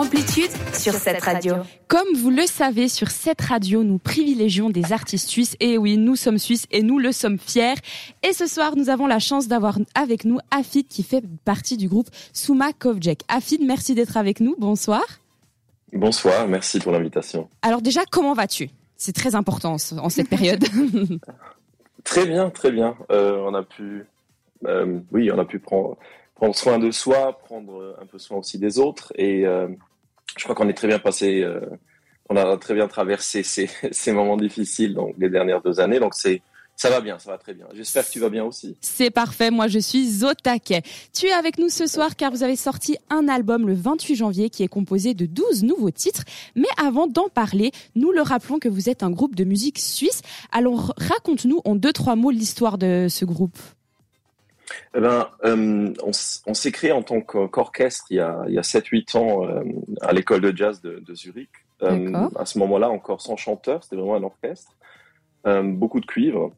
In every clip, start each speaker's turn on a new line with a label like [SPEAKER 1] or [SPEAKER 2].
[SPEAKER 1] Amplitude sur cette radio.
[SPEAKER 2] Comme vous le savez, sur cette radio, nous privilégions des artistes suisses. Et oui, nous sommes suisses et nous le sommes fiers. Et ce soir, nous avons la chance d'avoir avec nous Afid qui fait partie du groupe Souma Kovjek. Afid, merci d'être avec nous. Bonsoir.
[SPEAKER 3] Bonsoir, merci pour l'invitation.
[SPEAKER 2] Alors déjà, comment vas-tu? C'est très important en cette période.
[SPEAKER 3] très bien, très bien. Euh, on a pu, euh, oui, on a pu prendre prendre soin de soi, prendre un peu soin aussi des autres. Et euh, je crois qu'on est très bien passé, euh, on a très bien traversé ces, ces, moments difficiles donc les dernières deux années. Donc c'est ça va bien, ça va très bien. J'espère que tu vas bien aussi.
[SPEAKER 2] C'est parfait, moi je suis au. Tu es avec nous ce soir car vous avez sorti un album le 28 janvier qui est composé de 12 nouveaux titres. Mais avant d'en parler, nous le rappelons que vous êtes un groupe de musique suisse. Alors raconte-nous en deux, trois mots l'histoire de ce groupe.
[SPEAKER 3] Eh ben, euh, on, s'est créé en tant qu'orchestre il y a, il y a 7-8 ans euh, à l'école de jazz de, Zurich. Euh, à ce moment-là, encore sans chanteur, c'était vraiment un orchestre. beaucoup de cuivre.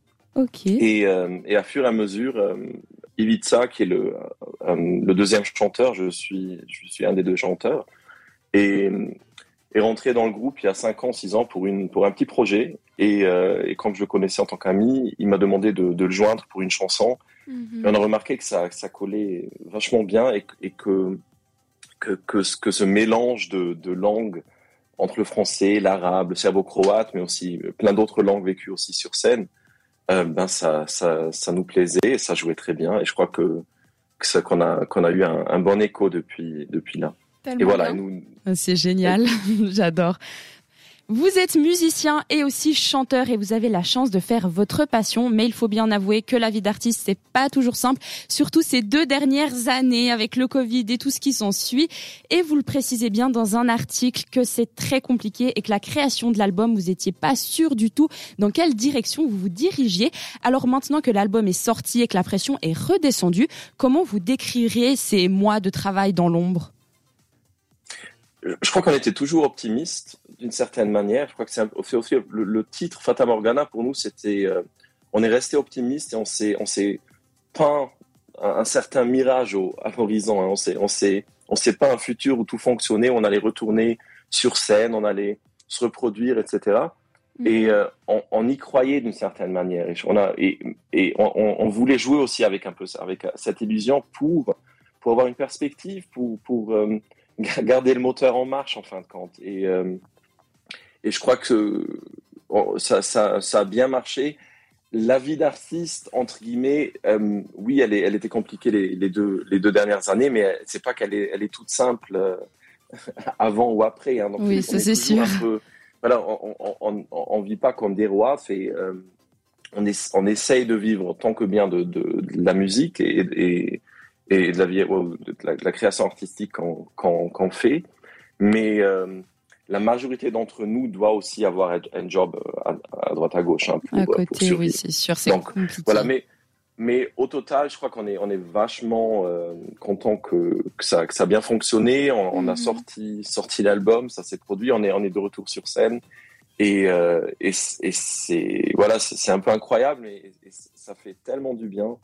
[SPEAKER 3] Et, et, à fur et à mesure, Ivica, qui est le, le deuxième chanteur, je suis, je suis un des deux chanteurs, et est rentré dans le groupe il y a 5 ans, 6 ans pour, une, pour un petit projet. Et, et quand je le connaissais en tant qu'ami, il m'a demandé de, de, le joindre pour une chanson. Mhm. on a remarqué que ça, ça collait vachement bien et, que, que, que, ce mélange de, de langues entre le français, l'arabe, le serbo-croate, mais aussi plein d'autres langues vécues aussi sur scène, euh, ben ça, ça, ça, nous plaisait et ça jouait très bien. Et je crois que, qu'on a, qu'on a eu un, bon écho depuis, depuis là.
[SPEAKER 2] et voilà. Nous... C'est génial, j'adore. Vous êtes musicien et aussi chanteur et vous avez la chance de faire votre passion, mais il faut bien avouer que la vie d'artiste c'est pas toujours simple, surtout ces deux dernières années avec le Covid et tout ce qui s'ensuit. Et vous le précisez bien dans un article que c'est très compliqué et que la création de l'album vous étiez pas sûr du tout dans quelle direction vous vous dirigiez. Alors maintenant que l'album est sorti et que la pression est redescendue, comment vous décririez ces mois de travail dans l'ombre?
[SPEAKER 3] Je crois qu'on était toujours optimiste d'une certaine manière. Je crois que c'est aussi le, titre Fata Morgana pour nous, c'était euh, on est resté optimiste et on s'est on s'est peint un, certain mirage au, à l'horizon. Hein. On s'est on s'est on s'est pas un futur où tout fonctionnait, on allait retourner sur scène, on allait se reproduire, etc. Et mm-hmm. euh, on, y croyait d'une certaine manière. Et on a et, et on, on, voulait jouer aussi avec un peu avec cette illusion pour pour avoir une perspective, pour pour euh, garder le moteur en marche en fin de compte. Et, euh, et je crois que oh, ça, ça, ça, a bien marché. La vie d'artiste, entre guillemets, euh, oui, elle, est, elle était compliquée les, les, deux, les deux dernières années, mais c'est pas qu'elle est, elle est toute simple euh, avant ou après. Hein.
[SPEAKER 2] Donc, oui, ça c'est sûr.
[SPEAKER 3] voilà, on, on, vit pas comme des rois, fait, on, est, on essaye de vivre tant que bien de, de, la musique et, et et de la, vie, de la, création artistique qu'on fait. Mais euh, la majorité d'entre nous doit aussi avoir un job euh, à, droite à gauche. Hein,
[SPEAKER 2] pour, à côté, oui, c'est sûr, c'est compliqué.
[SPEAKER 3] Voilà, mais, mais au total, je crois qu'on est, on est vachement euh, content que, que, ça, que ça a bien fonctionné. On, a mhm. sorti, sorti l'album, ça s'est produit, on est, on est de retour sur scène. Et, et, et c'est voilà, c'est un peu incroyable, mais ça fait tellement du bien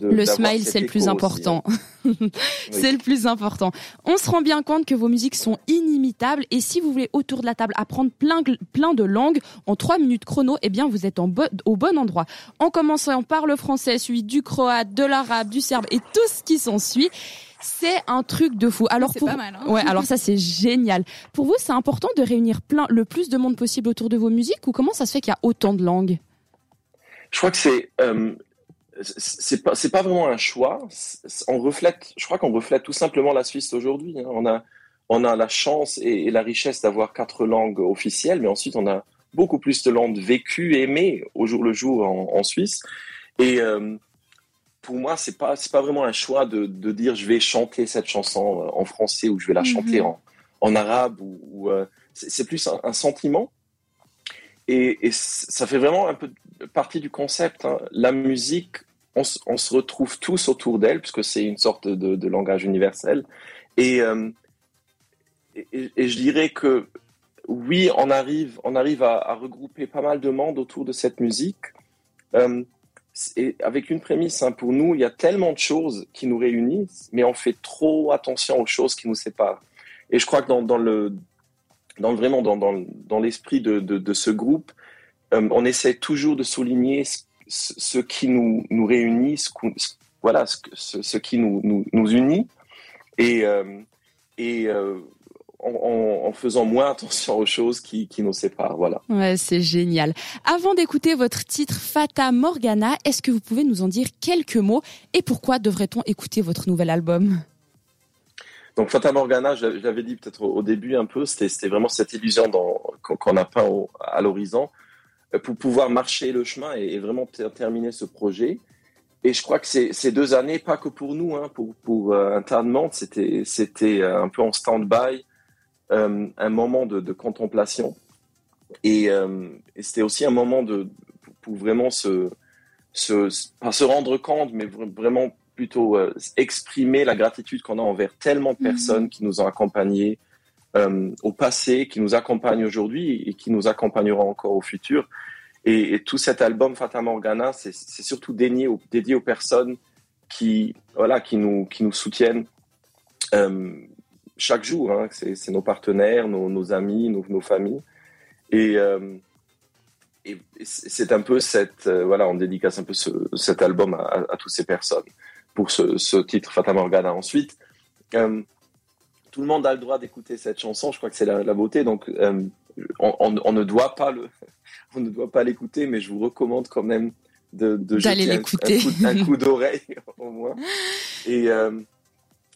[SPEAKER 2] le smile, c'est le plus important. Hein. c'est le plus important. On se rend bien compte que vos musiques sont inimitables et si vous voulez autour de la table apprendre plein, plein de langues en trois minutes chrono, eh bien vous êtes en au bon endroit. En commençant par le français, suivi du croate, de l'arabe, du serbe et tout ce qui s'ensuit. C'est un truc de fou. Alors pour,
[SPEAKER 4] pas mal, hein.
[SPEAKER 2] ouais, alors ça c'est génial. Pour vous, c'est important de réunir plein, le plus de monde possible autour de vos musiques ou comment ça se fait qu'il y a autant de langues?
[SPEAKER 3] Je crois que c'est euh, c'est pas c'est pas vraiment un choix. On reflète, je crois qu'on reflète tout simplement la Suisse aujourd'hui. Hein. On a on a la chance et, la richesse d'avoir quatre langues officielles, mais ensuite on a beaucoup plus de langues vécues, aimées au jour le jour en, Suisse. Et euh, pour moi, c'est pas c'est pas vraiment un choix de, de, dire je vais chanter cette chanson en français ou je vais la chanter mm-hmm. en, en arabe ou, euh, c'est plus un, sentiment. Et, ça fait vraiment un peu partie du concept. Hein. La musique on, se retrouve tous autour d'elle, puisque c'est une sorte de, langage universel. Euh, et, je dirais que oui, on arrive, on arrive à, regrouper pas mal de monde autour de cette musique. Euh, et avec une prémisse, hein, pour nous, il y a tellement de choses qui nous réunissent, mais on fait trop attention aux choses qui nous séparent. Et je crois que dans le, dans vraiment dans, dans, dans l'esprit de, de, ce groupe, euh, on essaie toujours de souligner ce, qui nous, nous réunit, ce, voilà, ce, ce, qui nous, nous, nous unit, et, euh, et euh, en, faisant moins attention aux choses qui, qui nous séparent. Voilà.
[SPEAKER 2] Ouais, c'est génial. Avant d'écouter votre titre Fata Morgana, est-ce que vous pouvez nous en dire quelques mots et pourquoi devrait-on écouter votre nouvel album?
[SPEAKER 3] Donc Fata Morgana, j'avais dit peut-être au début un peu, c'était vraiment cette illusion qu'on a peint à l'horizon euh, pour pouvoir marcher le chemin et, vraiment terminer ce projet. Et je crois que ces, deux années, pas que pour nous, hein, pour, pour euh, un tas de monde, c'était euh, un peu en stand-by, un moment de, contemplation. Et, c'était aussi un moment pour vraiment se, se rendre compte, mais vraiment plutôt euh, exprimer la gratitude qu'on a envers tellement de mhm. personnes qui nous ont accompagnés euh, au passé, qui nous accompagnent aujourd'hui et qui nous accompagneront encore au futur. Et, tout cet album Fata Morgana, c'est surtout dédié aux, dédié aux personnes qui, voilà, qui, nous, qui nous soutiennent euh, chaque jour. Hein. C'est nos partenaires, nos, amis, nos, familles. Et, et c'est un peu cette, voilà, on dédicace un peu cet album à, à toutes ces personnes pour ce, titre Fata Morgana. Ensuite, euh, tout le monde a le droit d'écouter cette chanson. Je crois que c'est la, beauté. Donc, euh, on, ne doit pas le, on ne doit pas l'écouter, mais je vous recommande quand même de, de jeter un, coup, d'oreille au moins. Et euh,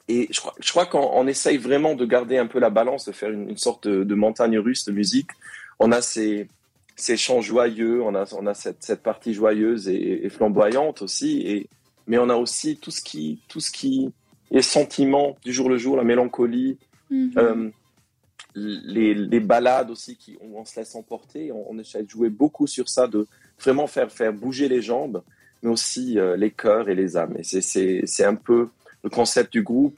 [SPEAKER 3] et je crois, je crois qu'on essaye vraiment de garder un peu la balance, de faire une, sorte de, montagne russe de musique. On a ces, ces chants joyeux, on a, on a cette, cette partie joyeuse et, et flamboyante aussi. Et, mais on a aussi tout ce qui, tout ce qui est sentiment du jour le jour, la mélancolie, mhm. euh, les, les, balades aussi qui on, se laisse emporter. On, essaie de jouer beaucoup sur ça, de vraiment faire faire bouger les jambes, mais aussi euh, les cœurs et les âmes. Et c'est un peu le concept du groupe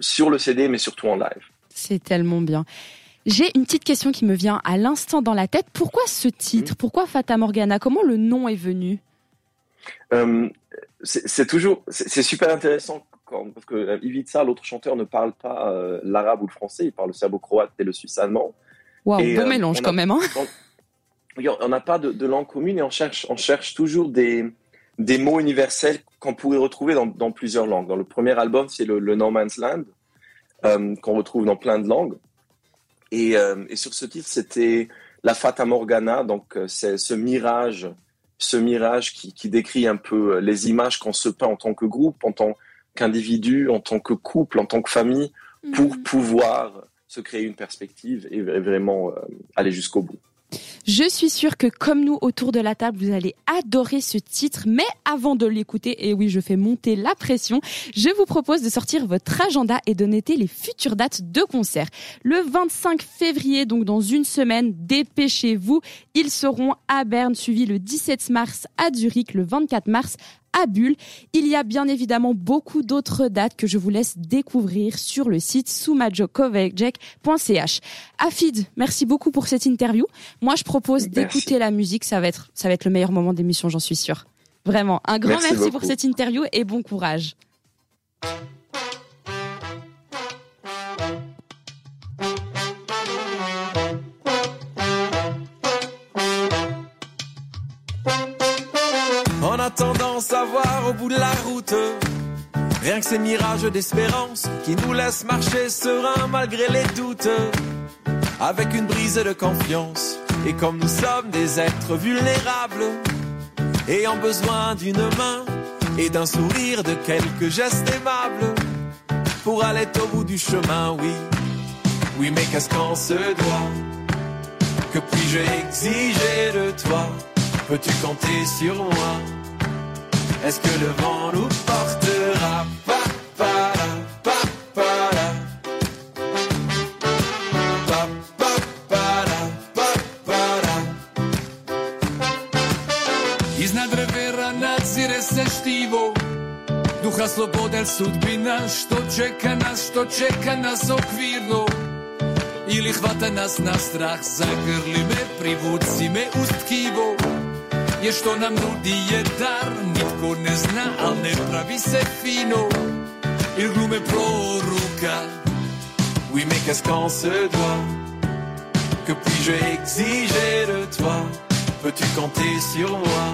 [SPEAKER 3] sur le CD, mais surtout en live.
[SPEAKER 2] C'est tellement bien. J'ai une petite question qui me vient à l'instant dans la tête. Pourquoi ce titre? Mhm. Pourquoi Fata Morgana? Comment le nom est venu?
[SPEAKER 3] Euh, c'est toujours, c'est super intéressant quand, parce que euh, Ivica, l'autre chanteur, ne parle pas euh, l'arabe ou le français, il parle le serbo-croate et le suisse-allemand.
[SPEAKER 2] Waouh, beau euh, mélange quand même. Hein
[SPEAKER 3] on n'a pas de, langue commune et on cherche, on cherche toujours des, des mots universels qu'on pourrait retrouver dans, dans, plusieurs langues. Dans le premier album, c'est le, No Man's Land, qu'on retrouve dans plein de langues. Et, et sur ce titre, c'était la Fata Morgana, donc c'est ce mirage ce mirage qui, décrit un peu euh, les images qu'on se peint en tant que groupe, en tant qu'individu, en tant que couple, en tant que famille, pour mhm. pouvoir se créer une perspective et vraiment euh, aller jusqu'au bout.
[SPEAKER 2] Je suis sûre que comme nous autour de la table, vous allez adorer ce titre. Mais avant de l'écouter, et oui, je fais monter la pression, je vous propose de sortir votre agenda et de noter les futures dates de concert. Le 25 février, donc dans une semaine, dépêchez-vous. Ils seront à Berne, suivi le 17 mars à Zurich, le 24 mars à Bulle. Il y a bien évidemment beaucoup d'autres dates que je vous laisse découvrir sur le site soumajokovecjek.ch. Afid, merci beaucoup pour cette interview. Moi, je propose d'écouter la musique. Ça va être, ça va être le meilleur moment d'émission, j'en suis sûre. Vraiment, un grand merci, merci pour cette interview et bon courage.
[SPEAKER 4] Tendance à voir au bout de la route Rien que ces mirages d'espérance qui nous laissent marcher serein malgré les doutes. Avec une brise de confiance. Et comme nous sommes des êtres vulnérables, ayant besoin d'une main et d'un sourire, de quelques gestes aimables, pour aller au bout du chemin, oui. Oui, mais qu'est-ce qu'on se doit Que puis-je exiger de toi? Peux-tu compter sur moi? Est-ce que le vent nous portera? Pa, pa, la, pa, la. Štivo. Duha sudbina Što čeka nas, što čeka nas okvirno. Ili hvata nas na strah Zagrli me, privuci me uz je što nam nudi je dar Nitko ne zna, al ne pravi se fino. Il glume proruka Oui, mais qu'est-ce qu'on se doit Que puis-je exiger de toi? Peux-tu compter sur moi?